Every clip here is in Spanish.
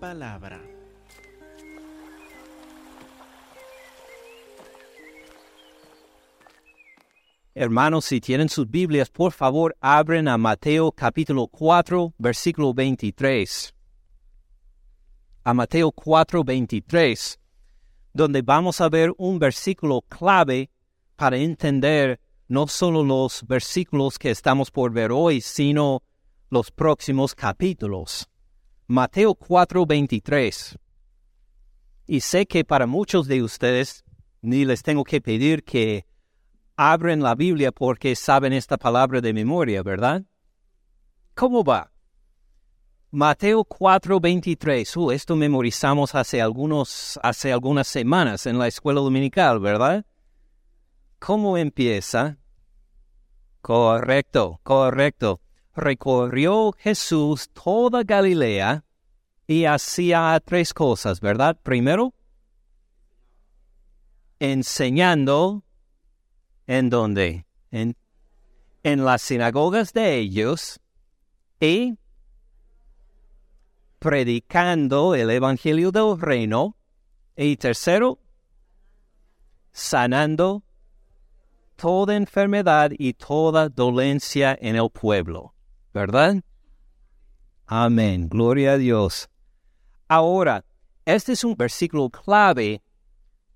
palabra. Hermanos, si tienen sus Biblias, por favor, abren a Mateo capítulo 4, versículo 23. A Mateo 4, 23, donde vamos a ver un versículo clave para entender no solo los versículos que estamos por ver hoy, sino los próximos capítulos. Mateo 4, 23. Y sé que para muchos de ustedes ni les tengo que pedir que abren la Biblia porque saben esta palabra de memoria, ¿verdad? ¿Cómo va? Mateo 4:23. Uh, esto memorizamos hace, algunos, hace algunas semanas en la escuela dominical, ¿verdad? ¿Cómo empieza? Correcto, correcto. Recorrió Jesús toda Galilea y hacía tres cosas, ¿verdad? Primero, enseñando ¿En dónde? En, en las sinagogas de ellos y predicando el Evangelio del Reino. Y tercero, sanando toda enfermedad y toda dolencia en el pueblo. ¿Verdad? Amén. Gloria a Dios. Ahora, este es un versículo clave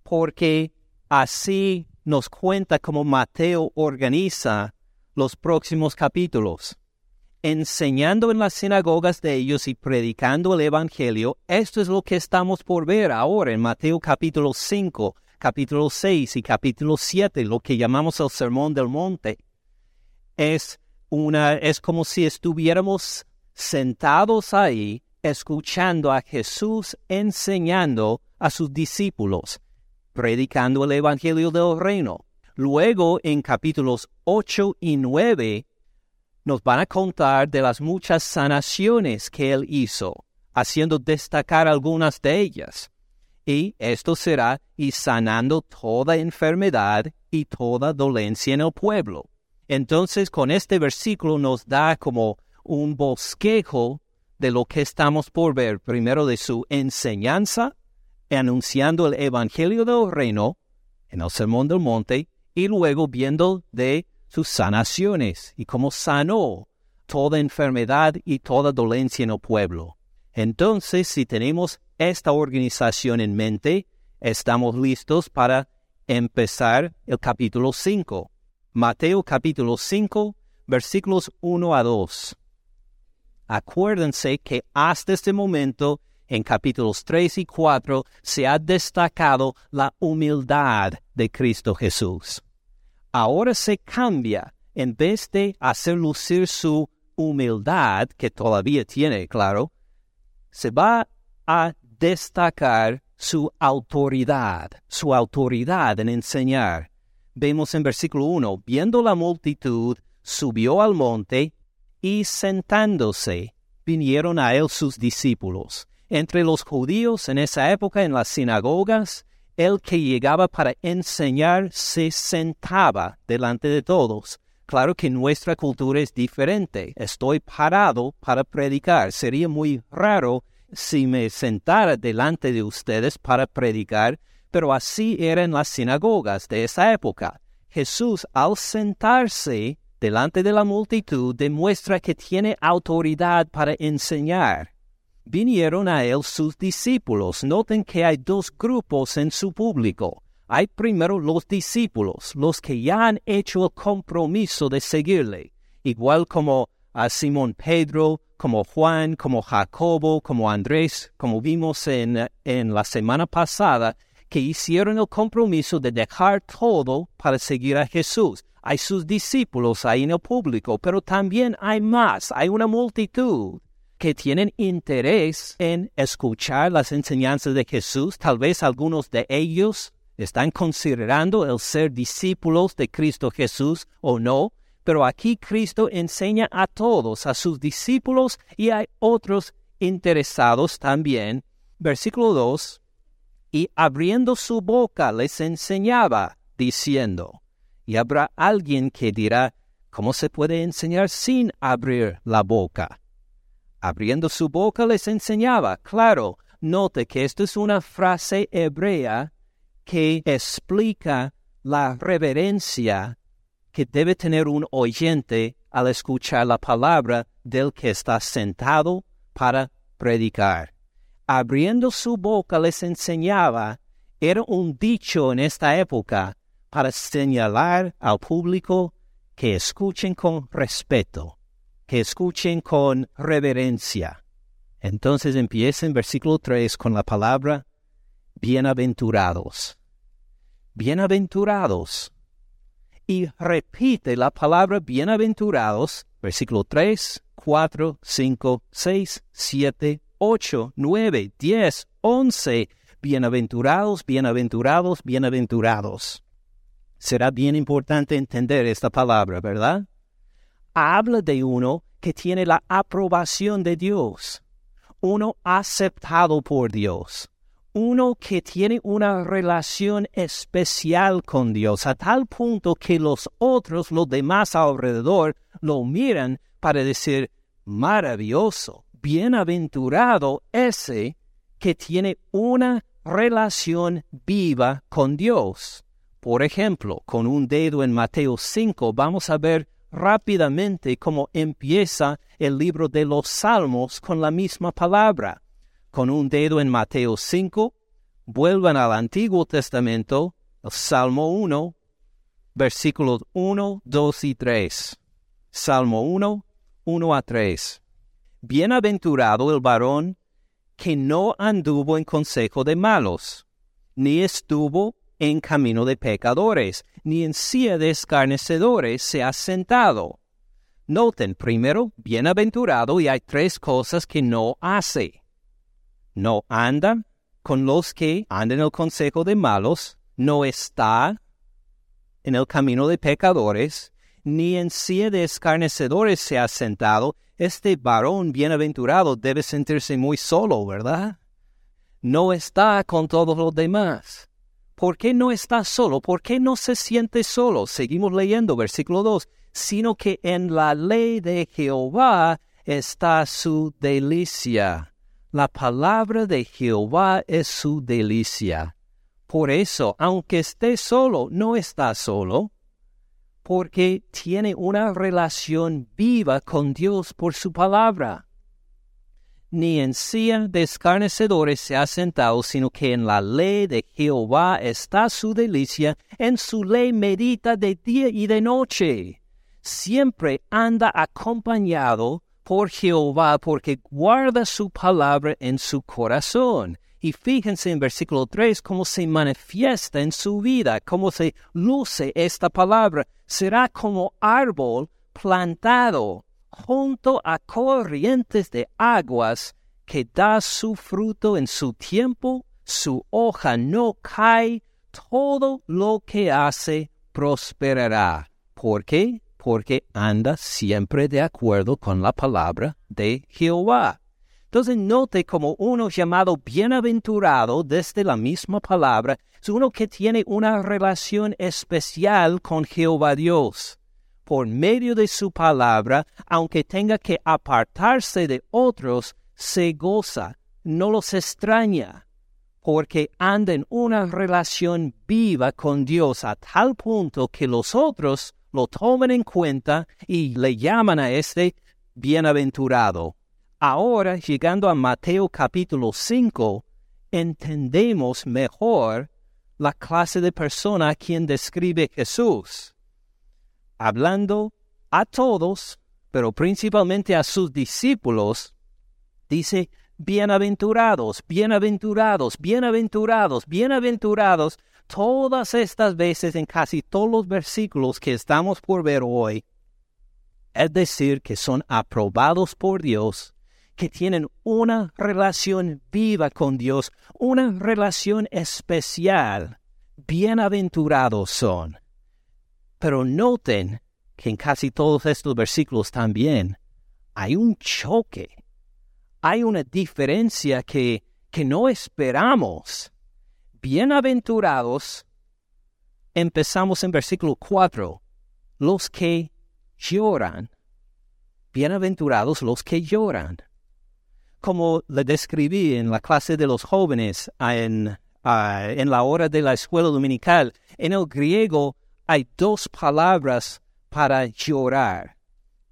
porque así nos cuenta cómo Mateo organiza los próximos capítulos. Enseñando en las sinagogas de ellos y predicando el Evangelio, esto es lo que estamos por ver ahora en Mateo capítulo 5, capítulo 6 y capítulo 7, lo que llamamos el Sermón del Monte. Es, una, es como si estuviéramos sentados ahí escuchando a Jesús enseñando a sus discípulos predicando el Evangelio del Reino. Luego, en capítulos 8 y 9, nos van a contar de las muchas sanaciones que él hizo, haciendo destacar algunas de ellas. Y esto será y sanando toda enfermedad y toda dolencia en el pueblo. Entonces, con este versículo nos da como un bosquejo de lo que estamos por ver, primero de su enseñanza, anunciando el Evangelio del Reino en el Sermón del Monte y luego viendo de sus sanaciones y cómo sanó toda enfermedad y toda dolencia en el pueblo. Entonces, si tenemos esta organización en mente, estamos listos para empezar el capítulo 5. Mateo capítulo 5, versículos 1 a 2. Acuérdense que hasta este momento en capítulos 3 y 4 se ha destacado la humildad de Cristo Jesús. Ahora se cambia, en vez de hacer lucir su humildad, que todavía tiene, claro, se va a destacar su autoridad, su autoridad en enseñar. Vemos en versículo 1, viendo la multitud, subió al monte y sentándose, vinieron a él sus discípulos entre los judíos en esa época en las sinagogas, el que llegaba para enseñar se sentaba delante de todos. Claro que nuestra cultura es diferente. Estoy parado para predicar. Sería muy raro si me sentara delante de ustedes para predicar, pero así eran las sinagogas de esa época. Jesús, al sentarse delante de la multitud, demuestra que tiene autoridad para enseñar vinieron a él sus discípulos. Noten que hay dos grupos en su público. Hay primero los discípulos, los que ya han hecho el compromiso de seguirle, igual como a Simón Pedro, como Juan, como Jacobo, como Andrés, como vimos en, en la semana pasada, que hicieron el compromiso de dejar todo para seguir a Jesús. Hay sus discípulos ahí en el público, pero también hay más, hay una multitud que tienen interés en escuchar las enseñanzas de Jesús. Tal vez algunos de ellos están considerando el ser discípulos de Cristo Jesús o no, pero aquí Cristo enseña a todos, a sus discípulos y hay otros interesados también. Versículo 2, y abriendo su boca les enseñaba, diciendo, y habrá alguien que dirá, ¿cómo se puede enseñar sin abrir la boca? Abriendo su boca les enseñaba. Claro, note que esto es una frase hebrea que explica la reverencia que debe tener un oyente al escuchar la palabra del que está sentado para predicar. Abriendo su boca les enseñaba era un dicho en esta época para señalar al público que escuchen con respeto, que escuchen con reverencia. Entonces empieza en versículo 3 con la palabra bienaventurados. Bienaventurados. Y repite la palabra bienaventurados, versículo 3, 4, 5, 6, 7, 8, 9, 10, 11. Bienaventurados, bienaventurados, bienaventurados. Será bien importante entender esta palabra, ¿verdad? Habla de uno que tiene la aprobación de Dios, uno aceptado por Dios, uno que tiene una relación especial con Dios, a tal punto que los otros, los demás alrededor, lo miran para decir, maravilloso, bienaventurado ese que tiene una relación viva con Dios. Por ejemplo, con un dedo en Mateo 5 vamos a ver rápidamente cómo empieza el libro de los Salmos con la misma palabra. Con un dedo en Mateo 5, vuelvan al Antiguo Testamento, el Salmo 1, versículos 1, 2 y 3. Salmo 1, 1 a 3. Bienaventurado el varón que no anduvo en consejo de malos, ni estuvo en camino de pecadores, ni en silla de escarnecedores se ha sentado. Noten, primero, bienaventurado y hay tres cosas que no hace. No anda con los que andan en el consejo de malos, no está en el camino de pecadores, ni en silla de escarnecedores se ha sentado, este varón bienaventurado debe sentirse muy solo, ¿verdad? No está con todos los demás. ¿Por qué no está solo? ¿Por qué no se siente solo? Seguimos leyendo versículo 2, sino que en la ley de Jehová está su delicia. La palabra de Jehová es su delicia. Por eso, aunque esté solo, no está solo, porque tiene una relación viva con Dios por su palabra. Ni en silla de escarnecedores se ha sentado, sino que en la ley de Jehová está su delicia, en su ley medita de día y de noche. Siempre anda acompañado por Jehová, porque guarda su palabra en su corazón. Y fíjense en versículo 3 cómo se manifiesta en su vida, cómo se luce esta palabra. Será como árbol plantado junto a corrientes de aguas que da su fruto en su tiempo, su hoja no cae, todo lo que hace prosperará. ¿Por qué? Porque anda siempre de acuerdo con la palabra de Jehová. Entonces note como uno llamado bienaventurado desde la misma palabra es uno que tiene una relación especial con Jehová Dios. Por medio de su palabra, aunque tenga que apartarse de otros, se goza, no los extraña, porque anda en una relación viva con Dios a tal punto que los otros lo toman en cuenta y le llaman a este bienaventurado. Ahora, llegando a Mateo capítulo 5, entendemos mejor la clase de persona a quien describe Jesús. Hablando a todos, pero principalmente a sus discípulos, dice, bienaventurados, bienaventurados, bienaventurados, bienaventurados, todas estas veces en casi todos los versículos que estamos por ver hoy, es decir, que son aprobados por Dios que tienen una relación viva con Dios, una relación especial. Bienaventurados son. Pero noten que en casi todos estos versículos también hay un choque, hay una diferencia que, que no esperamos. Bienaventurados, empezamos en versículo 4, los que lloran. Bienaventurados los que lloran como le describí en la clase de los jóvenes en, la hora de la escuela dominical, en el griego hay dos palabras para llorar.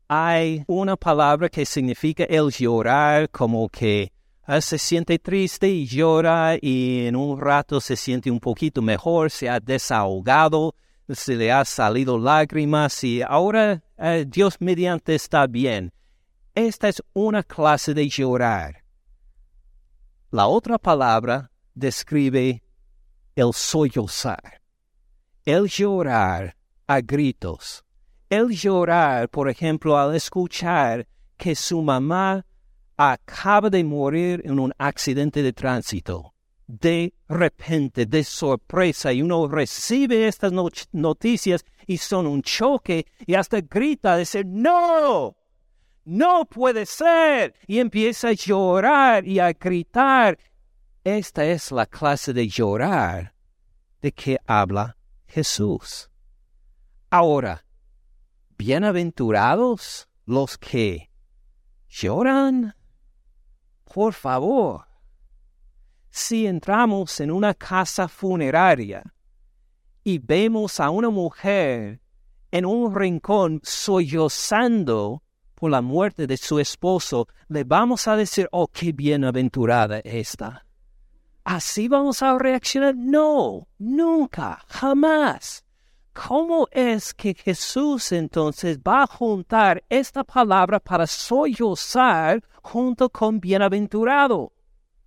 Hay una palabra que significa el llorar, como que ah, se siente triste y llora y en un rato se siente un poquito mejor, se ha desahogado, se le ha salido lágrimas y ahora eh, Dios mediante está bien. Esta es una clase de llorar. La otra palabra describe el sollozar, el llorar a gritos, el llorar, por ejemplo, al escuchar que su mamá acaba de morir en un accidente de tránsito. De repente, de sorpresa, y uno recibe estas noticias y son un choque y hasta grita, decir, no, no puede ser. Y empieza a llorar y a gritar. Esta es la clase de llorar de que habla Jesús. Ahora, bienaventurados los que lloran. Por favor, si entramos en una casa funeraria y vemos a una mujer en un rincón sollozando por la muerte de su esposo, le vamos a decir, oh, qué bienaventurada esta. ¿Así vamos a reaccionar? No, nunca, jamás. ¿Cómo es que Jesús entonces va a juntar esta palabra para sollozar junto con bienaventurado?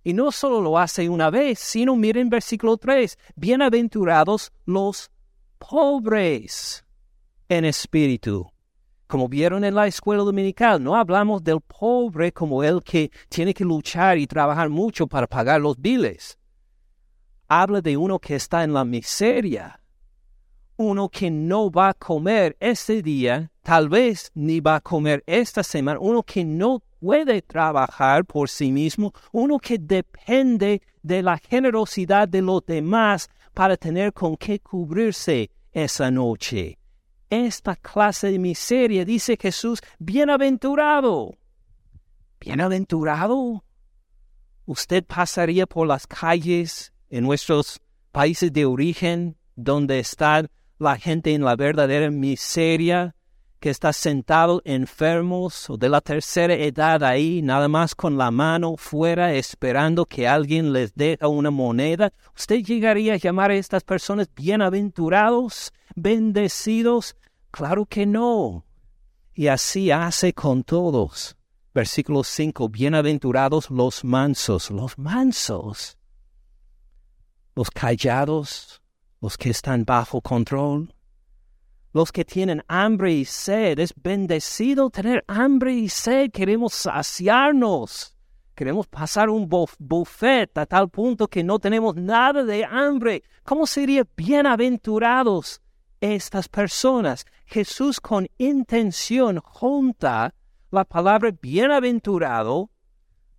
Y no solo lo hace una vez, sino miren versículo 3, bienaventurados los pobres en espíritu como vieron en la escuela dominical, no hablamos del pobre como el que tiene que luchar y trabajar mucho para pagar los biles. Habla de uno que está en la miseria, uno que no va a comer este día, tal vez ni va a comer esta semana, uno que no puede trabajar por sí mismo, uno que depende de la generosidad de los demás para tener con qué cubrirse esa noche esta clase de miseria, dice Jesús, bienaventurado. Bienaventurado. Usted pasaría por las calles en nuestros países de origen, donde está la gente en la verdadera miseria, que está sentado enfermos o de la tercera edad ahí, nada más con la mano fuera, esperando que alguien les dé una moneda. ¿Usted llegaría a llamar a estas personas bienaventurados? bendecidos? Claro que no. Y así hace con todos. Versículo 5, bienaventurados los mansos, los mansos, los callados, los que están bajo control, los que tienen hambre y sed. Es bendecido tener hambre y sed. Queremos saciarnos. Queremos pasar un buffet a tal punto que no tenemos nada de hambre. ¿Cómo sería bienaventurados estas personas. Jesús con intención junta la palabra bienaventurado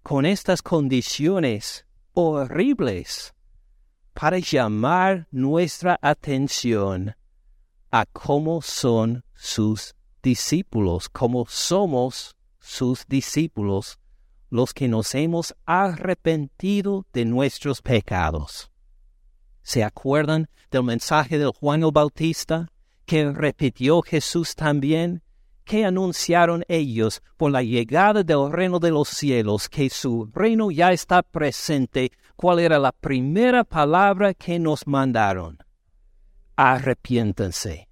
con estas condiciones horribles para llamar nuestra atención a cómo son sus discípulos, cómo somos sus discípulos, los que nos hemos arrepentido de nuestros pecados. ¿Se acuerdan del mensaje de Juan el Bautista que repitió Jesús también? que anunciaron ellos por la llegada del reino de los cielos, que su reino ya está presente. ¿Cuál era la primera palabra que nos mandaron? Arrepiéntanse.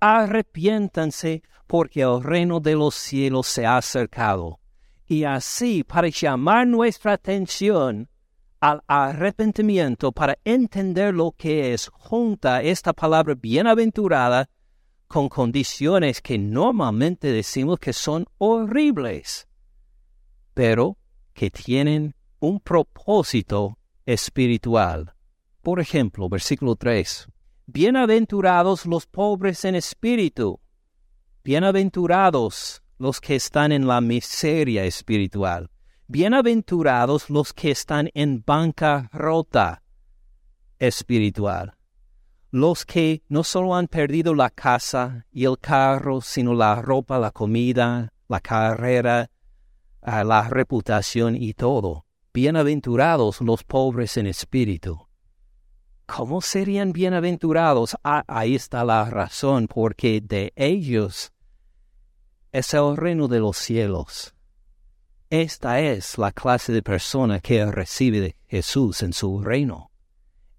Arrepiéntanse porque el reino de los cielos se ha acercado. Y así, para llamar nuestra atención, al arrepentimiento para entender lo que es junta esta palabra bienaventurada con condiciones que normalmente decimos que son horribles, pero que tienen un propósito espiritual. Por ejemplo, versículo 3. Bienaventurados los pobres en espíritu. Bienaventurados los que están en la miseria espiritual. Bienaventurados los que están en bancarrota espiritual, los que no solo han perdido la casa y el carro, sino la ropa, la comida, la carrera, a la reputación y todo. Bienaventurados los pobres en espíritu. ¿Cómo serían bienaventurados? Ah, ahí está la razón, porque de ellos es el reino de los cielos. Esta es la clase de persona que recibe de Jesús en su reino.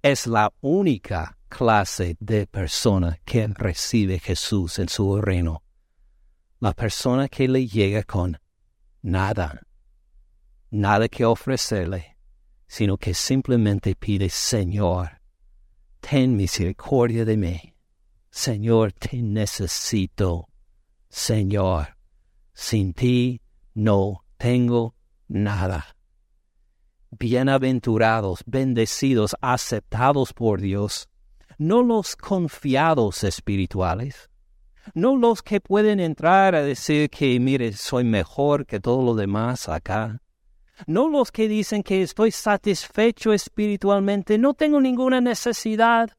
Es la única clase de persona que recibe Jesús en su reino. La persona que le llega con nada, nada que ofrecerle, sino que simplemente pide, Señor, ten misericordia de mí. Señor, te necesito. Señor, sin ti no tengo nada. Bienaventurados, bendecidos, aceptados por Dios, no los confiados espirituales, no los que pueden entrar a decir que, mire, soy mejor que todo lo demás acá, no los que dicen que estoy satisfecho espiritualmente, no tengo ninguna necesidad,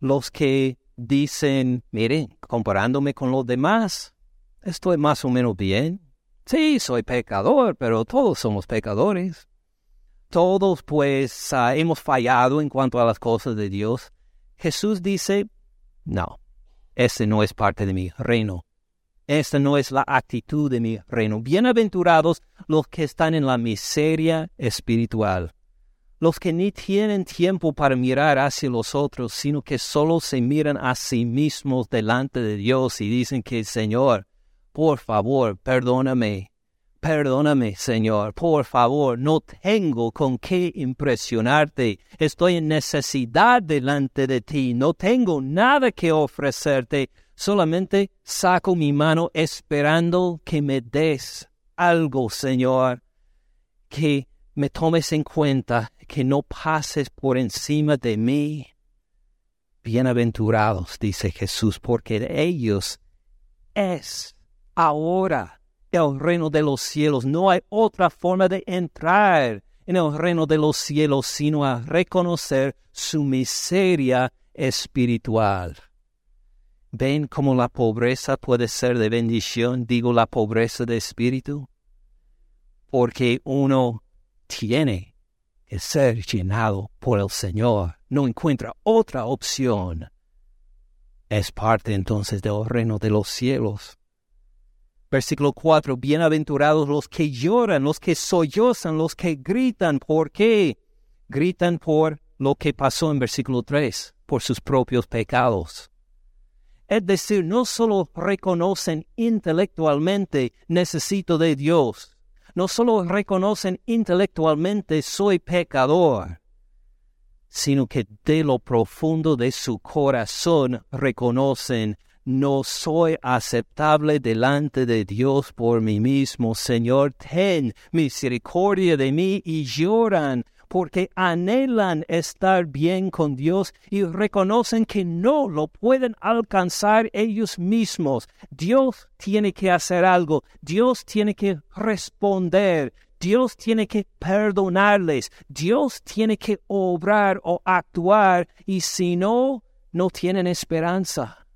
los que dicen, mire, comparándome con los demás, estoy más o menos bien, Sí, soy pecador, pero todos somos pecadores. Todos pues ah, hemos fallado en cuanto a las cosas de Dios. Jesús dice, no, ese no es parte de mi reino. Esta no es la actitud de mi reino. Bienaventurados los que están en la miseria espiritual, los que ni tienen tiempo para mirar hacia los otros, sino que solo se miran a sí mismos delante de Dios y dicen que, Señor, por favor, perdóname. Perdóname, Señor, por favor, no tengo con qué impresionarte. Estoy en necesidad delante de ti. No tengo nada que ofrecerte. Solamente saco mi mano esperando que me des algo, Señor. Que me tomes en cuenta, que no pases por encima de mí. Bienaventurados, dice Jesús, porque de ellos es ahora el reino de los cielos. No hay otra forma de entrar en el reino de los cielos sino a reconocer su miseria espiritual. ¿Ven cómo la pobreza puede ser de bendición? Digo la pobreza de espíritu. Porque uno tiene que ser llenado por el Señor. No encuentra otra opción. Es parte entonces del reino de los cielos. Versículo 4, bienaventurados los que lloran, los que sollozan, los que gritan. ¿Por qué? Gritan por lo que pasó en versículo 3, por sus propios pecados. Es decir, no solo reconocen intelectualmente necesito de Dios, no solo reconocen intelectualmente soy pecador, sino que de lo profundo de su corazón reconocen no soy aceptable delante de Dios por mí mismo. Señor, ten misericordia de mí y lloran porque anhelan estar bien con Dios y reconocen que no lo pueden alcanzar ellos mismos. Dios tiene que hacer algo, Dios tiene que responder, Dios tiene que perdonarles, Dios tiene que obrar o actuar. Y si no, no tienen esperanza.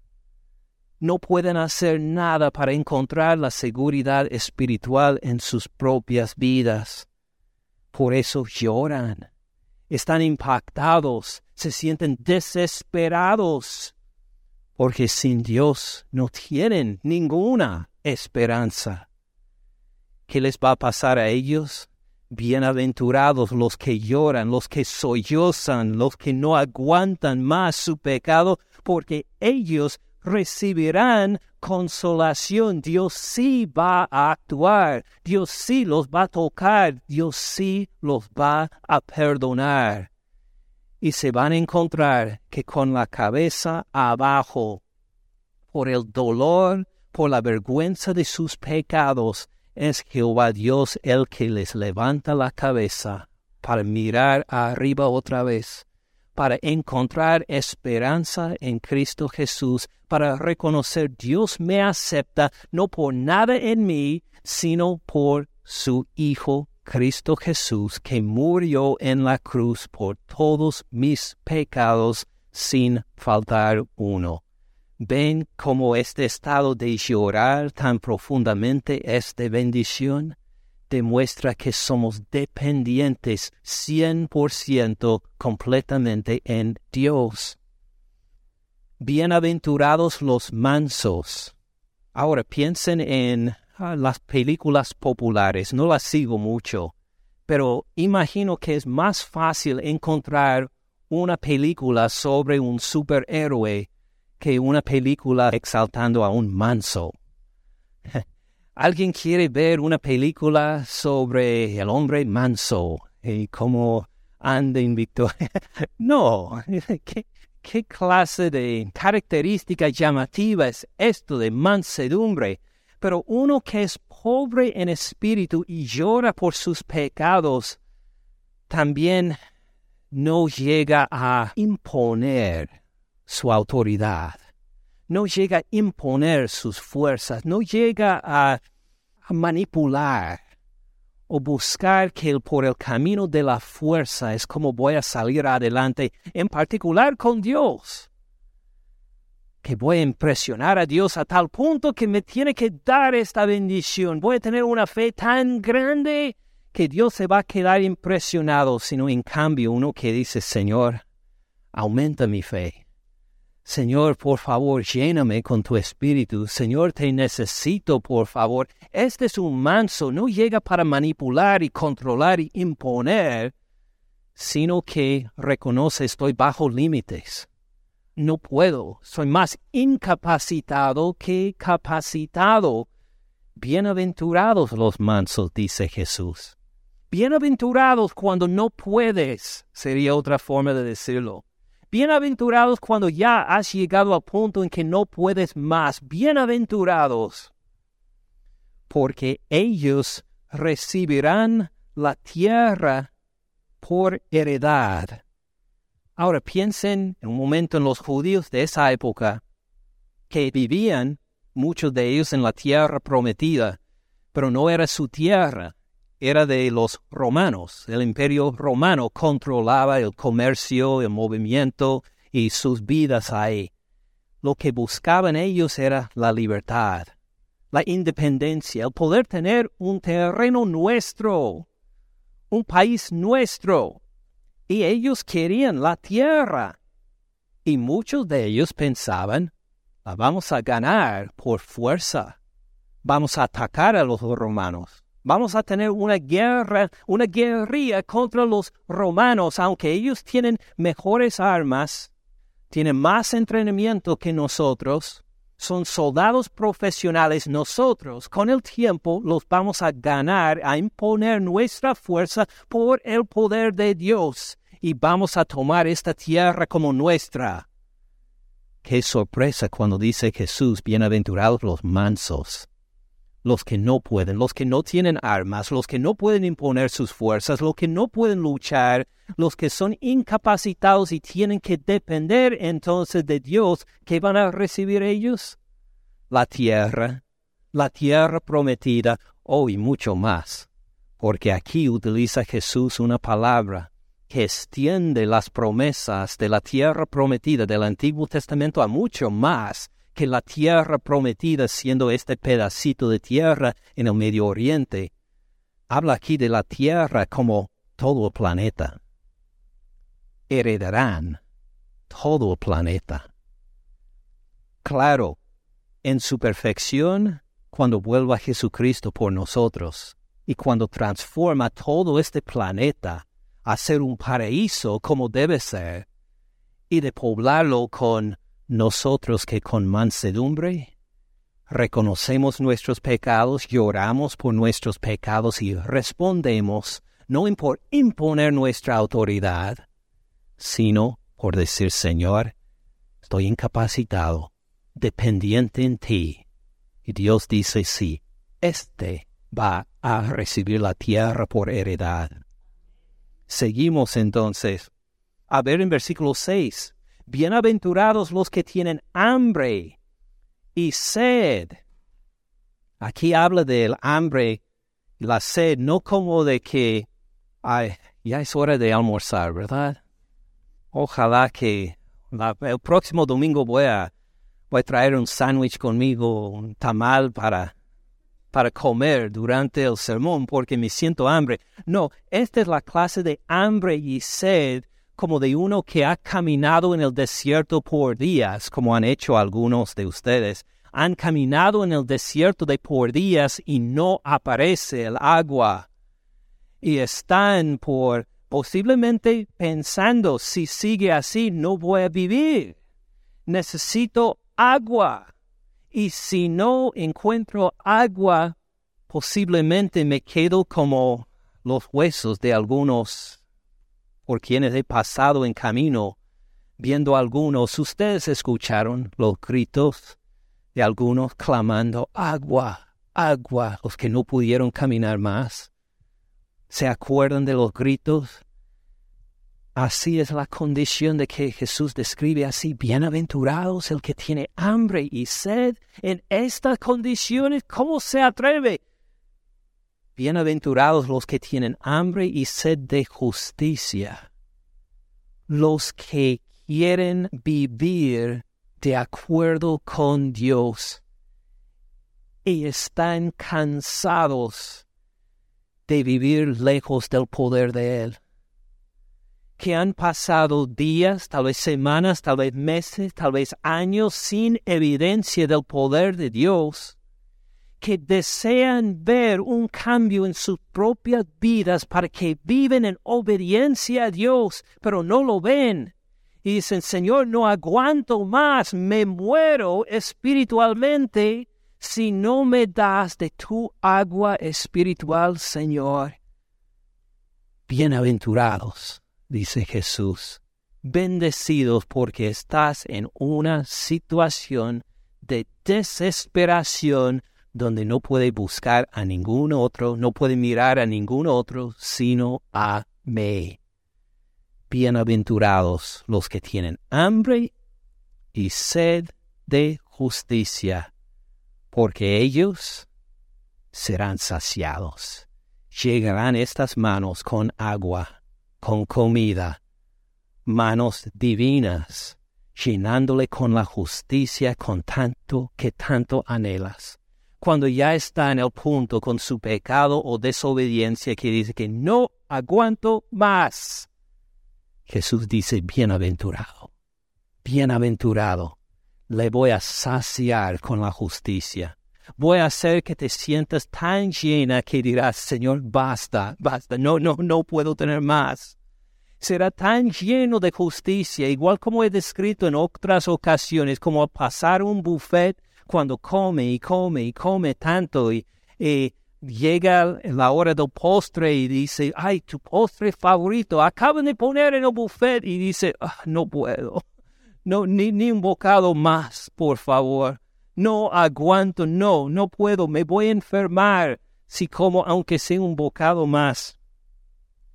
No pueden hacer nada para encontrar la seguridad espiritual en sus propias vidas. Por eso lloran, están impactados, se sienten desesperados, porque sin Dios no tienen ninguna esperanza. ¿Qué les va a pasar a ellos? Bienaventurados los que lloran, los que sollozan, los que no aguantan más su pecado, porque ellos recibirán consolación. Dios sí va a actuar, Dios sí los va a tocar, Dios sí los va a perdonar. Y se van a encontrar que con la cabeza abajo, por el dolor, por la vergüenza de sus pecados, es Jehová Dios el que les levanta la cabeza para mirar arriba otra vez para encontrar esperanza en Cristo Jesús, para reconocer Dios me acepta no por nada en mí, sino por su Hijo Cristo Jesús, que murió en la cruz por todos mis pecados sin faltar uno. ¿Ven cómo este estado de llorar tan profundamente es de bendición? Demuestra que somos dependientes 100% completamente en Dios. Bienaventurados los mansos. Ahora piensen en ah, las películas populares, no las sigo mucho, pero imagino que es más fácil encontrar una película sobre un superhéroe que una película exaltando a un manso. ¿Alguien quiere ver una película sobre el hombre manso y cómo anda en victoria? no, ¿Qué, ¿Qué clase de característica llamativa es esto de mansedumbre? Pero uno que es pobre en espíritu y llora por sus pecados, también no llega a imponer su autoridad, no llega a imponer sus fuerzas, no llega a, manipular o buscar que por el camino de la fuerza es como voy a salir adelante, en particular con Dios. Que voy a impresionar a Dios a tal punto que me tiene que dar esta bendición. Voy a tener una fe tan grande que Dios se va a quedar impresionado, sino en cambio uno que dice, Señor, aumenta mi fe. Señor, por favor, lléname con tu espíritu. Señor, te necesito, por favor. Este es un manso, no llega para manipular y controlar y imponer, sino que reconoce estoy bajo límites. No puedo, soy más incapacitado que capacitado. Bienaventurados los mansos, dice Jesús. Bienaventurados cuando no puedes, sería otra forma de decirlo. Bienaventurados cuando ya has llegado al punto en que no puedes más. Bienaventurados porque ellos recibirán la tierra por heredad. Ahora piensen en un momento en los judíos de esa época que vivían muchos de ellos en la tierra prometida, pero no era su tierra, era de los romanos. El imperio romano controlaba el comercio, el movimiento y sus vidas ahí. Lo que buscaban ellos era la libertad, la independencia, el poder tener un terreno nuestro, un país nuestro. Y ellos querían la tierra. Y muchos de ellos pensaban, la vamos a ganar por fuerza. Vamos a atacar a los romanos Vamos a tener una guerra, una guerrilla contra los romanos, aunque ellos tienen mejores armas, tienen más entrenamiento que nosotros, son soldados profesionales, nosotros con el tiempo los vamos a ganar, a imponer nuestra fuerza por el poder de Dios. Y vamos a tomar esta tierra como nuestra. Qué sorpresa cuando dice Jesús, bienaventurados los mansos los que no pueden, los que no tienen armas, los que no pueden imponer sus fuerzas, los que no pueden luchar, los que son incapacitados y tienen que depender entonces de Dios, ¿qué van a recibir ellos? La tierra, la tierra prometida, oh, mucho más, porque aquí utiliza Jesús una palabra que extiende las promesas de la tierra prometida del Antiguo Testamento a mucho más que la tierra prometida siendo este pedacito de tierra en el Medio Oriente. Habla aquí de la tierra como todo el planeta. Heredarán todo el planeta. Claro, en su perfección, cuando vuelva Jesucristo por nosotros y cuando transforma todo este planeta a ser un paraíso como debe ser, y de poblarlo con nosotros que con mansedumbre reconocemos nuestros pecados, lloramos por nuestros pecados y respondemos no por imponer nuestra autoridad, sino por decir, Señor, estoy incapacitado, dependiente en ti. Y Dios dice, sí, este va a recibir la tierra por heredad. Seguimos entonces. A ver en versículo 6. Bienaventurados los que tienen hambre y sed. Aquí habla del hambre y la sed, no como de que ay, ya es hora de almorzar, ¿verdad? Ojalá que el próximo domingo voy a, voy a traer un sándwich conmigo, un tamal para, para comer durante el sermón porque me siento hambre. No, esta es la clase de hambre y sed como de uno que ha caminado en el desierto por días, como han hecho algunos de ustedes. Han caminado en el desierto de por días y no aparece el agua. Y están por posiblemente pensando, si sigue así, no voy a vivir. Necesito agua. Y si no encuentro agua, posiblemente me quedo como los huesos de algunos por quienes he pasado en camino, viendo algunos, ustedes escucharon los gritos de algunos clamando agua, agua, los que no pudieron caminar más. ¿Se acuerdan de los gritos? Así es la condición de que Jesús describe así, bienaventurados el que tiene hambre y sed. En estas condiciones, ¿cómo se atreve? Bienaventurados los que tienen hambre y sed de justicia, los que quieren vivir de acuerdo con Dios y están cansados de vivir lejos del poder de Él. Que han pasado días, tal vez semanas, tal vez meses, tal vez años sin evidencia del poder de Dios que desean ver un cambio en sus propias vidas para que viven en obediencia a Dios, pero no lo ven. Y dicen, Señor, no aguanto más, me muero espiritualmente si no me das de tu agua espiritual, Señor. Bienaventurados, dice Jesús, bendecidos porque estás en una situación de desesperación donde no puede buscar a ningún otro, no puede mirar a ningún otro, sino a mí. Bienaventurados los que tienen hambre y sed de justicia, porque ellos serán saciados. Llegarán estas manos con agua, con comida, manos divinas, llenándole con la justicia con tanto que tanto anhelas cuando ya está en el punto con su pecado o desobediencia que dice que no aguanto más. Jesús dice, bienaventurado, bienaventurado, le voy a saciar con la justicia. Voy a hacer que te sientas tan llena que dirás, Señor, basta, basta, no, no, no puedo tener más. Será tan lleno de justicia, igual como he descrito en otras ocasiones, como pasar un buffet cuando come y come y come tanto y, llega la hora del postre y dice, ay, tu postre favorito, acaban de poner en el buffet y dice, ah, no puedo, no, ni, ni un bocado más, por favor, no aguanto, no, no puedo, me voy a enfermar si como aunque sea un bocado más.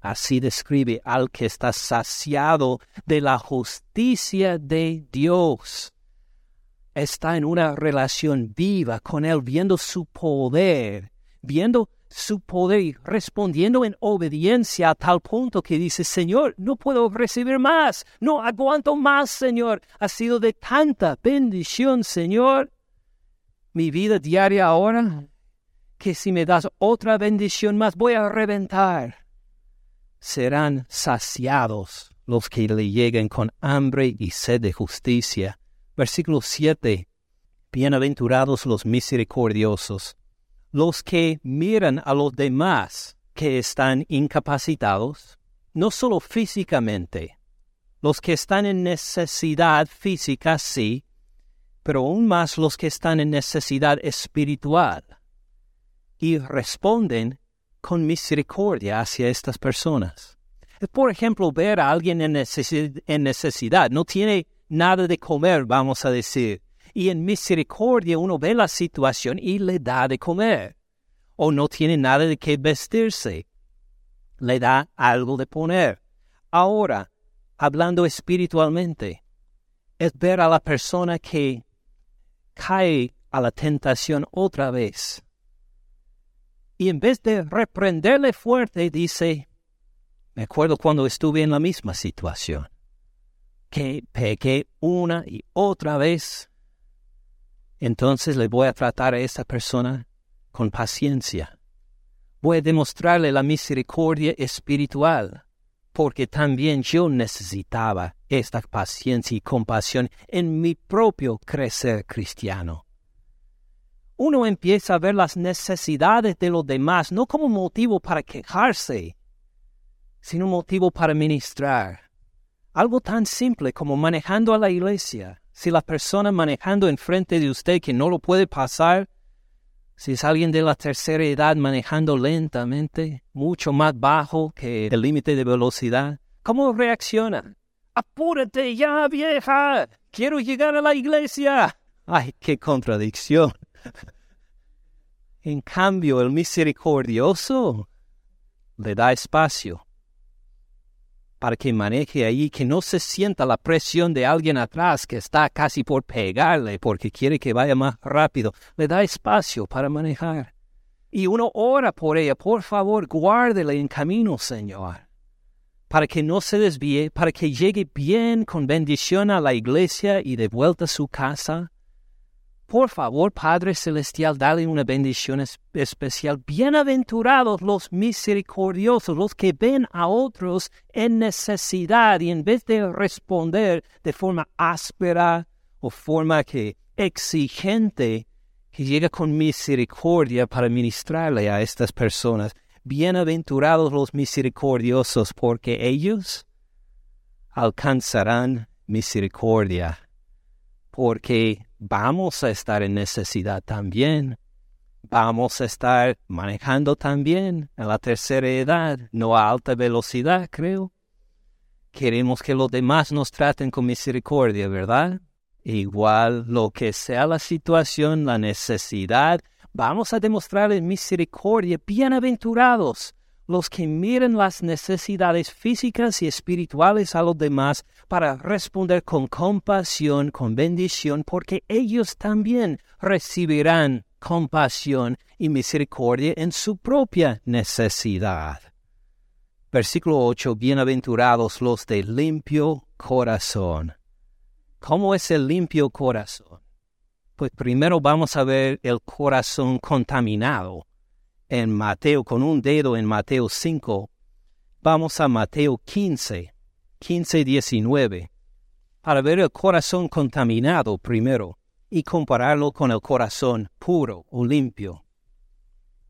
Así describe al que está saciado de la justicia de Dios está en una relación viva con Él, viendo su poder, viendo su poder y respondiendo en obediencia a tal punto que dice, Señor, no puedo recibir más, no aguanto más, Señor. Ha sido de tanta bendición, Señor, mi vida diaria ahora, que si me das otra bendición más, voy a reventar. Serán saciados los que le lleguen con hambre y sed de justicia Versículo 7. Bienaventurados los misericordiosos, los que miran a los demás que están incapacitados, no solo físicamente, los que están en necesidad física, sí, pero aún más los que están en necesidad espiritual, y responden con misericordia hacia estas personas. Por ejemplo, ver a alguien en, necesidad, no tiene nada de comer, vamos a decir. Y en misericordia uno ve la situación y le da de comer. O no tiene nada de qué vestirse. Le da algo de poner. Ahora, hablando espiritualmente, es ver a la persona que cae a la tentación otra vez. Y en vez de reprenderle fuerte, dice, me acuerdo cuando estuve en la misma situación que pequé una y otra vez, entonces le voy a tratar a esa persona con paciencia. Voy a demostrarle la misericordia espiritual, porque también yo necesitaba esta paciencia y compasión en mi propio crecer cristiano. Uno empieza a ver las necesidades de los demás no como motivo para quejarse, sino motivo para ministrar. Algo tan simple como manejando a la iglesia. Si la persona manejando enfrente de usted que no lo puede pasar, si es alguien de la tercera edad manejando lentamente, mucho más bajo que el límite de velocidad, ¿cómo reacciona? Apúrate ya, vieja. Quiero llegar a la iglesia. Ay, qué contradicción. En cambio, el misericordioso le da espacio para que maneje ahí, que no se sienta la presión de alguien atrás que está casi por pegarle porque quiere que vaya más rápido. Le da espacio para manejar. Y uno ora por ella, por favor, guárdele en camino, Señor, para que no se desvíe, para que llegue bien con bendición a la iglesia y de vuelta a su casa por favor, Padre Celestial, dale una bendición especial. Bienaventurados los misericordiosos, los que ven a otros en necesidad y en vez de responder de forma áspera o forma que exigente, que llega con misericordia para ministrarle a estas personas. Bienaventurados los misericordiosos, porque ellos alcanzarán misericordia. Porque vamos a estar en necesidad también. Vamos a estar manejando también en la tercera edad, no a alta velocidad, creo. Queremos que los demás nos traten con misericordia, ¿verdad? Igual lo que sea la situación, la necesidad, vamos a demostrarles misericordia. Bienaventurados los que miren las necesidades físicas y espirituales a los demás para responder con compasión, con bendición, porque ellos también recibirán compasión y misericordia en su propia necesidad. Versículo 8. Bienaventurados los de limpio corazón. ¿Cómo es el limpio corazón? Pues primero vamos a ver el corazón contaminado en Mateo, con un dedo en Mateo 5, vamos a Mateo 15, 15, 19, para ver el corazón contaminado primero y compararlo con el corazón puro o limpio.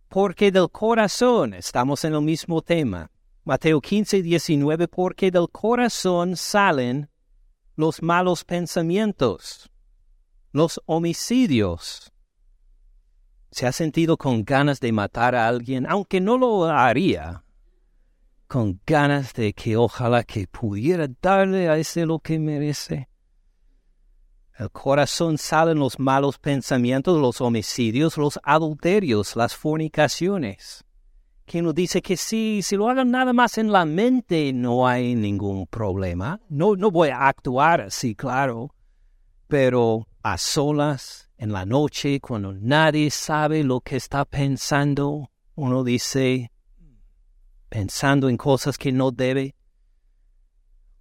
Porque del corazón, estamos en el mismo tema, Mateo 15, 19, porque del corazón salen los malos pensamientos, los homicidios, se ha sentido con ganas de matar a alguien, aunque no lo haría, con ganas de que ojalá que pudiera darle a ese lo que merece. El corazón salen los malos pensamientos, los homicidios, los adulterios, las fornicaciones. Que nos dice que sí, si lo hagan nada más en la mente no hay ningún problema. No, no voy a actuar así, claro, pero a solas en la noche, cuando nadie sabe lo que está pensando, uno dice, pensando en cosas que no debe.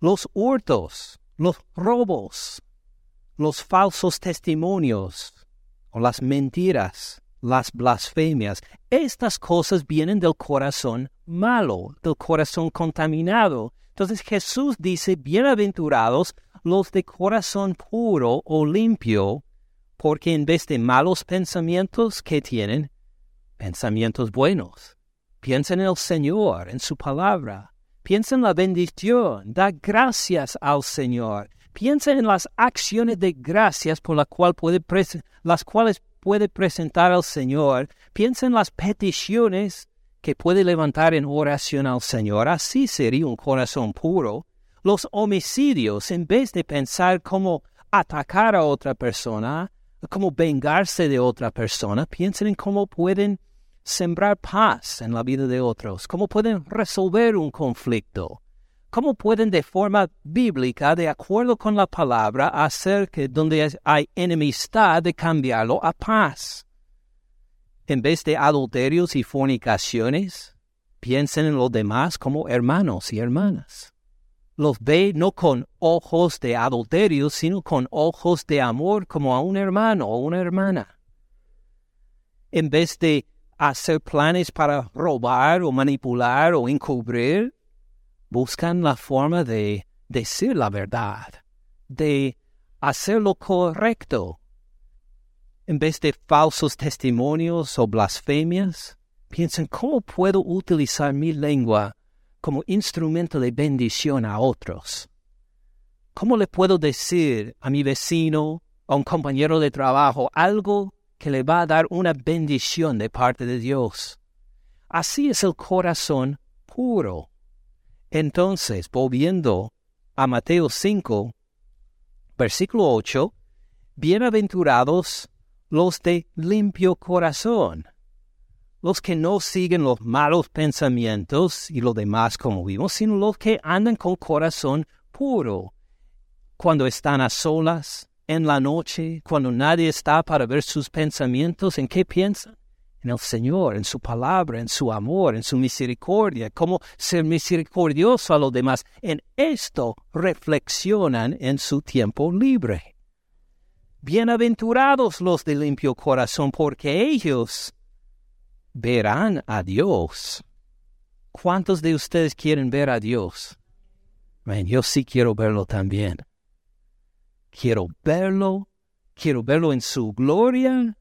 Los hurtos, los robos, los falsos testimonios o las mentiras, las blasfemias, estas cosas vienen del corazón malo, del corazón contaminado. Entonces Jesús dice, bienaventurados los de corazón puro o limpio, porque en vez de malos pensamientos que tienen, pensamientos buenos. Piensa en el Señor, en su palabra. Piensa en la bendición, da gracias al Señor. Piensa en las acciones de gracias por la cual puede las cuales puede presentar al Señor. Piensa en las peticiones que puede levantar en oración al Señor. Así sería un corazón puro. Los homicidios, en vez de pensar cómo atacar a otra persona, cómo vengarse de otra persona, piensen en cómo pueden sembrar paz en la vida de otros, cómo pueden resolver un conflicto, cómo pueden de forma bíblica, de acuerdo con la palabra, hacer que donde hay enemistad de cambiarlo a paz. En vez de adulterios y fornicaciones, piensen en los demás como hermanos y hermanas los ve no con ojos de adulterio, sino con ojos de amor como a un hermano o una hermana. En vez de hacer planes para robar o manipular o encubrir. Buscan la forma de decir la verdad, de hacer lo correcto. En vez de falsos testimonios o blasfemias, piensan cómo puedo utilizar mi lengua como instrumento de bendición a otros. ¿Cómo le puedo decir a mi vecino, a un compañero de trabajo, algo que le va a dar una bendición de parte de Dios? Así es el corazón puro. Entonces, volviendo a Mateo 5, versículo 8, bienaventurados los de limpio corazón, los que no siguen los malos pensamientos y lo demás como vimos, sino los que andan con corazón puro. Cuando están a solas, en la noche, cuando nadie está para ver sus pensamientos, ¿en qué piensan? En el Señor, en su palabra, en su amor, en su misericordia, cómo ser misericordioso a los demás. En esto reflexionan en su tiempo libre. Bienaventurados los de limpio corazón, porque ellos verán a Dios. ¿Cuántos de ustedes quieren ver a Dios? yo sí quiero verlo también. Quiero verlo, quiero verlo en su gloria.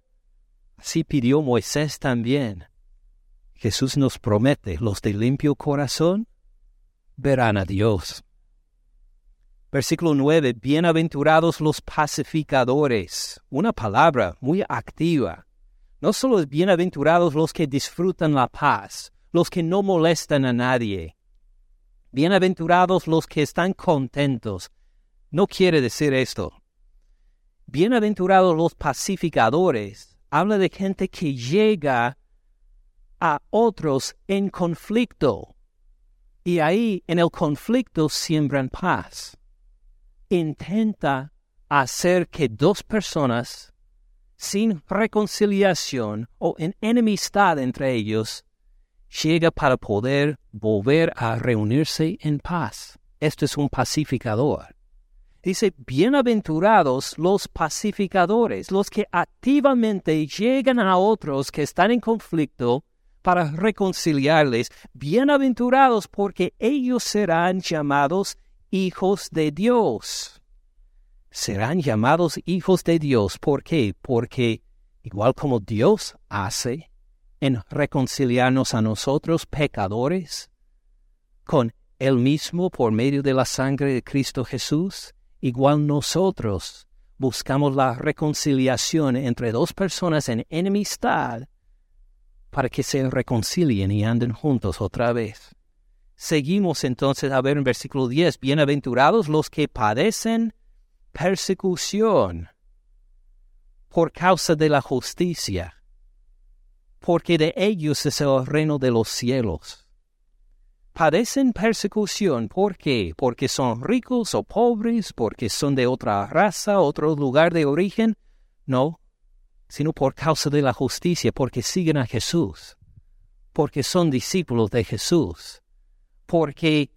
Así pidió Moisés también. Jesús nos promete, los de limpio corazón verán a Dios. Versículo 9, bienaventurados los pacificadores. Una palabra muy activa. No solo es bienaventurados los que disfrutan la paz, los que no molestan a nadie. Bienaventurados los que están contentos. No quiere decir esto. Bienaventurados los pacificadores. Habla de gente que llega a otros en conflicto. Y ahí en el conflicto siembran paz. Intenta hacer que dos personas sin reconciliación o en enemistad entre ellos, llega para poder volver a reunirse en paz. Esto es un pacificador. Dice, bienaventurados los pacificadores, los que activamente llegan a otros que están en conflicto para reconciliarles. Bienaventurados porque ellos serán llamados hijos de Dios serán llamados hijos de Dios. ¿Por qué? Porque igual como Dios hace en reconciliarnos a nosotros pecadores con Él mismo por medio de la sangre de Cristo Jesús, igual nosotros buscamos la reconciliación entre dos personas en enemistad para que se reconcilien y anden juntos otra vez. Seguimos entonces a ver en versículo 10, bienaventurados los que padecen persecución por causa de la justicia, porque de ellos es el reino de los cielos. Padecen persecución, ¿por qué? Porque son ricos o pobres, porque son de otra raza, otro lugar de origen. No, sino por causa de la justicia, porque siguen a Jesús, porque son discípulos de Jesús, porque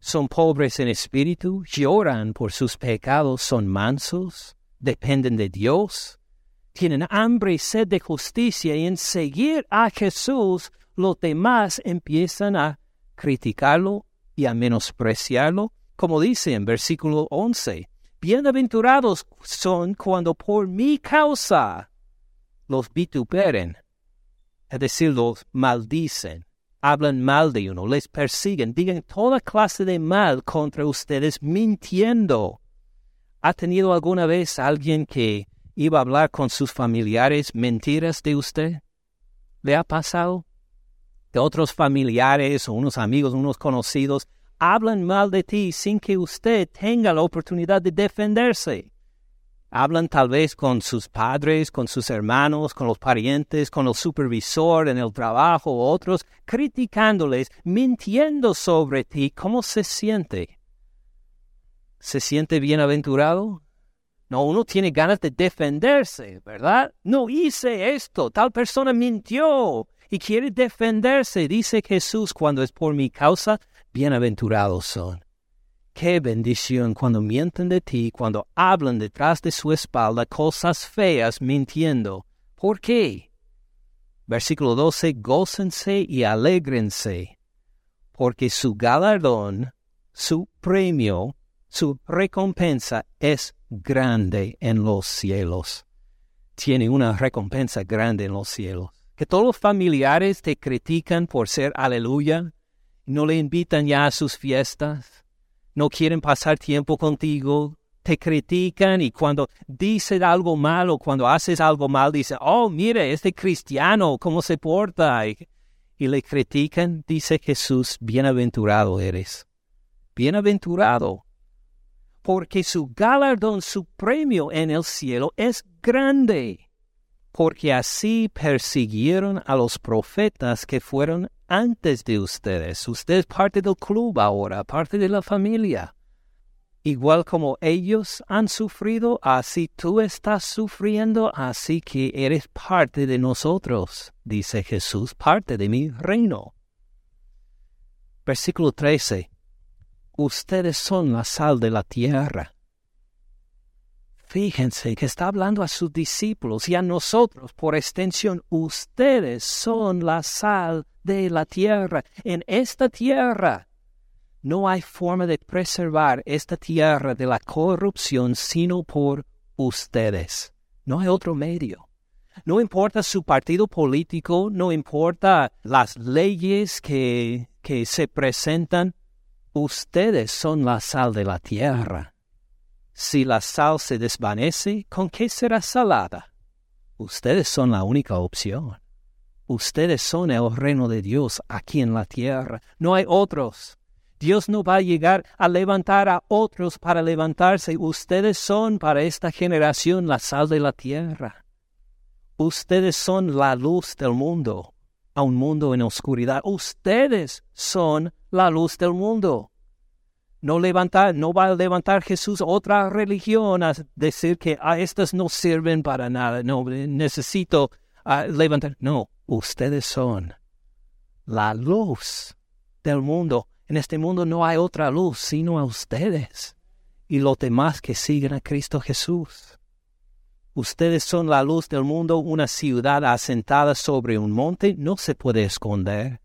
son pobres en espíritu, lloran por sus pecados, son mansos, dependen de Dios, tienen hambre y sed de justicia y en seguir a Jesús los demás empiezan a criticarlo y a menospreciarlo, como dice en versículo 11. Bienaventurados son cuando por mi causa los vituperen, es decir, los maldicen hablan mal de uno, les persiguen, digan toda clase de mal contra ustedes mintiendo. ¿Ha tenido alguna vez alguien que iba a hablar con sus familiares mentiras de usted? ¿Le ha pasado? De otros familiares o unos amigos, unos conocidos, hablan mal de ti sin que usted tenga la oportunidad de defenderse. Hablan tal vez con sus padres, con sus hermanos, con los parientes, con el supervisor en el trabajo otros, criticándoles, mintiendo sobre ti. ¿Cómo se siente? ¿Se siente bienaventurado? No, uno tiene ganas de defenderse, ¿verdad? No hice esto, tal persona mintió y quiere defenderse. Dice Jesús, cuando es por mi causa, bienaventurados son. Qué bendición cuando mienten de ti, cuando hablan detrás de su espalda cosas feas mintiendo. ¿Por qué? Versículo 12, gócense y alégrense, porque su galardón, su premio, su recompensa es grande en los cielos. Tiene una recompensa grande en los cielos. Que todos los familiares te critican por ser aleluya, no le invitan ya a sus fiestas, no quieren pasar tiempo contigo, te critican y cuando dicen algo malo, cuando haces algo mal, dicen, oh, mire, este cristiano, cómo se porta. Y, y le critican, dice Jesús, bienaventurado eres. Bienaventurado. Porque su galardón, su premio en el cielo es grande. Porque así persiguieron a los profetas que fueron antes de ustedes. Usted es parte del club ahora, parte de la familia. Igual como ellos han sufrido, así tú estás sufriendo, así que eres parte de nosotros, dice Jesús, parte de mi reino. Versículo 13. Ustedes son la sal de la tierra. Fíjense que está hablando a sus discípulos y a nosotros, por extensión, ustedes son la sal de la tierra. En esta tierra no hay forma de preservar esta tierra de la corrupción sino por ustedes. No hay otro medio. No importa su partido político, no importa las leyes que, que se presentan, ustedes son la sal de la tierra. Si la sal se desvanece, ¿con qué será salada? Ustedes son la única opción. Ustedes son el reino de Dios aquí en la tierra. No hay otros. Dios no va a llegar a levantar a otros para levantarse. Ustedes son para esta generación la sal de la tierra. Ustedes son la luz del mundo, a un mundo en oscuridad. Ustedes son la luz del mundo. No, levantar, no va a levantar Jesús otra religión a decir que a ah, estas no sirven para nada. No, necesito ah, levantar. No, ustedes son la luz del mundo. En este mundo no hay otra luz sino a ustedes y los demás que siguen a Cristo Jesús. Ustedes son la luz del mundo, una ciudad asentada sobre un monte no se puede esconder.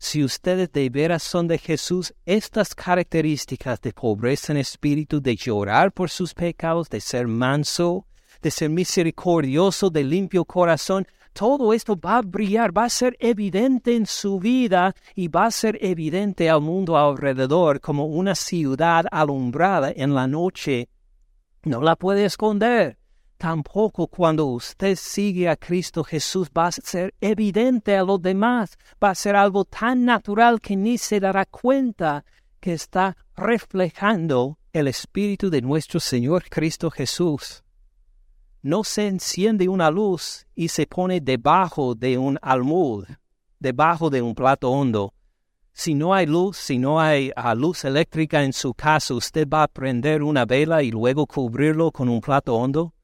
Si ustedes de veras son de Jesús, estas características de pobreza en espíritu, de llorar por sus pecados, de ser manso, de ser misericordioso, de limpio corazón, todo esto va a brillar, va a ser evidente en su vida y va a ser evidente al mundo alrededor como una ciudad alumbrada en la noche. No la puede esconder. Tampoco cuando usted sigue a Cristo Jesús va a ser evidente a los demás, va a ser algo tan natural que ni se dará cuenta que está reflejando el Espíritu de nuestro Señor Cristo Jesús no se enciende una luz y se pone debajo de un almud, debajo de un plato hondo. Si no hay luz, si no hay ah, luz eléctrica en su casa, usted va a prender una vela y luego cubrirlo con un plato hondo.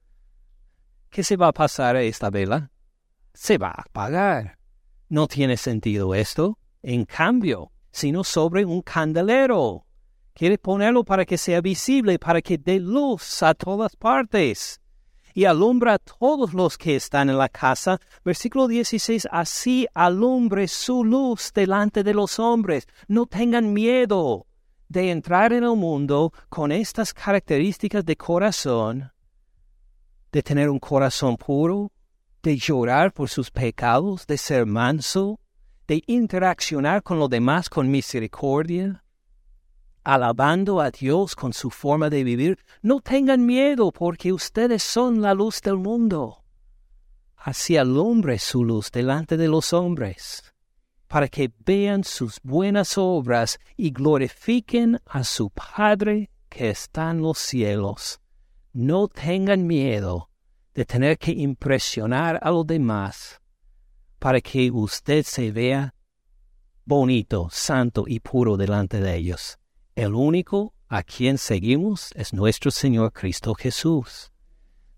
¿Qué se va a pasar a esta vela? Se va a apagar. No tiene sentido esto. En cambio, sino sobre un candelero. Quiere ponerlo para que sea visible, para que dé luz a todas partes y alumbra a todos los que están en la casa. Versículo 16, así alumbre su luz delante de los hombres. No tengan miedo de entrar en el mundo con estas características de corazón, de tener un corazón puro, de llorar por sus pecados, de ser manso, de interaccionar con los demás con misericordia, alabando a Dios con su forma de vivir, no tengan miedo porque ustedes son la luz del mundo. Así alumbre su luz delante de los hombres, para que vean sus buenas obras y glorifiquen a su Padre que está en los cielos. No tengan miedo de tener que impresionar a los demás para que usted se vea bonito, santo y puro delante de ellos. El único a quien seguimos es nuestro Señor Cristo Jesús.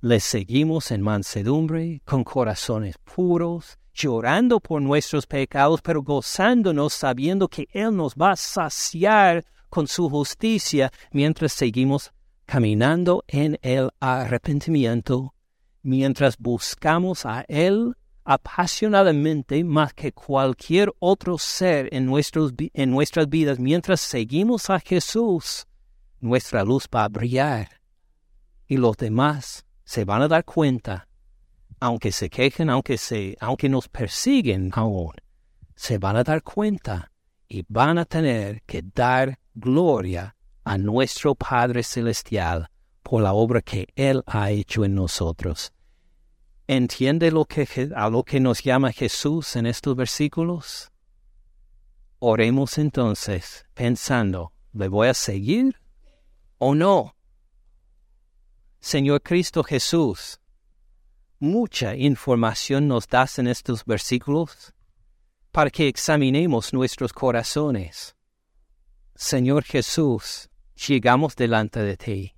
Le seguimos en mansedumbre, con corazones puros, llorando por nuestros pecados, pero gozándonos sabiendo que Él nos va a saciar con su justicia mientras seguimos caminando en el arrepentimiento, mientras buscamos a Él apasionadamente más que cualquier otro ser en, nuestras vidas, mientras seguimos a Jesús, nuestra luz va a brillar. Y los demás se van a dar cuenta, aunque se quejen, aunque, se, aunque nos persiguen aún, se van a dar cuenta y van a tener que dar gloria a nuestro Padre Celestial por la obra que Él ha hecho en nosotros. ¿Entiende lo que, a lo que nos llama Jesús en estos versículos? Oremos entonces pensando, ¿le voy a seguir o no? Señor Cristo Jesús, mucha información nos das en estos versículos para que examinemos nuestros corazones. Señor Jesús, llegamos delante de ti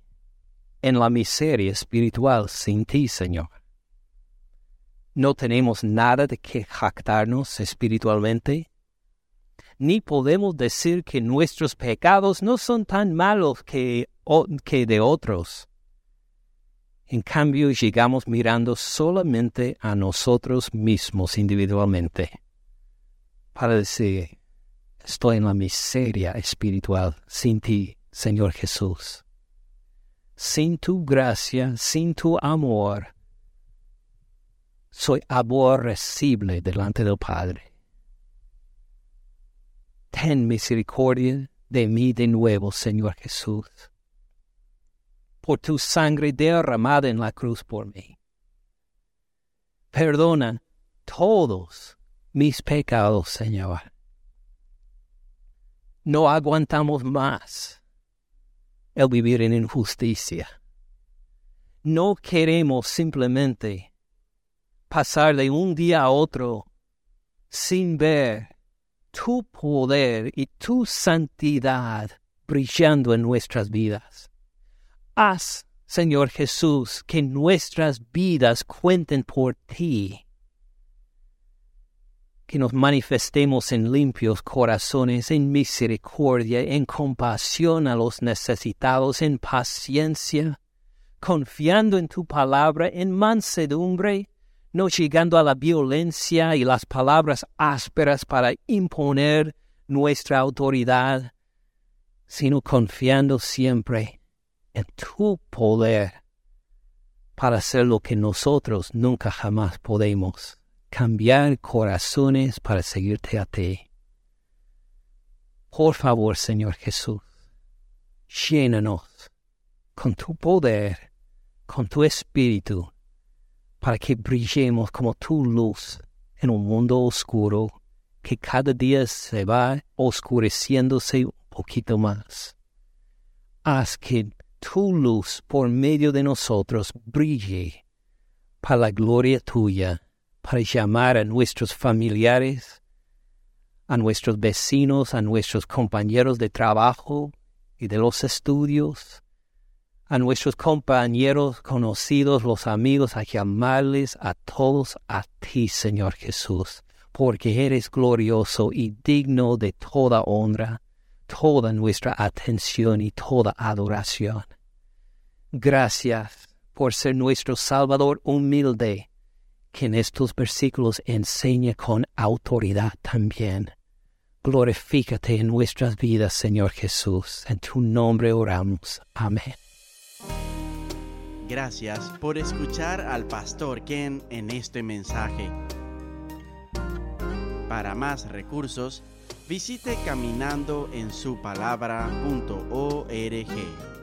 en la miseria espiritual sin ti, Señor no tenemos nada de que jactarnos espiritualmente, ni podemos decir que nuestros pecados no son tan malos que, que de otros. En cambio, llegamos mirando solamente a nosotros mismos individualmente para decir, estoy en la miseria espiritual sin ti, Señor Jesús. Sin tu gracia, sin tu amor, soy aborrecible delante del Padre. Ten misericordia de mí de nuevo, Señor Jesús, por tu sangre derramada en la cruz por mí. Perdona todos mis pecados, Señor. No aguantamos más el vivir en injusticia. No queremos simplemente pasar de un día a otro sin ver tu poder y tu santidad brillando en nuestras vidas. Haz, Señor Jesús, que nuestras vidas cuenten por ti, que nos manifestemos en limpios corazones, en misericordia, en compasión a los necesitados, en paciencia, confiando en tu palabra, en mansedumbre, no llegando a la violencia y las palabras ásperas para imponer nuestra autoridad, sino confiando siempre en tu poder para hacer lo que nosotros nunca jamás podemos, cambiar corazones para seguirte a ti. Por favor, Señor Jesús, llénanos con tu poder, con tu espíritu, para que brillemos como tu luz en un mundo oscuro que cada día se va oscureciéndose un poquito más. Haz que tu luz por medio de nosotros brille para la gloria tuya, para llamar a nuestros familiares, a nuestros vecinos, a nuestros compañeros de trabajo y de los estudios, a nuestros compañeros conocidos, los amigos, a llamarles a todos a ti, Señor Jesús, porque eres glorioso y digno de toda honra, toda nuestra atención y toda adoración. Gracias por ser nuestro Salvador humilde, que en estos versículos enseña con autoridad también. Glorifícate en nuestras vidas, Señor Jesús. En tu nombre oramos. Amén. Gracias por escuchar al pastor Ken en este mensaje. Para más recursos, visite caminandoensupalabra.org.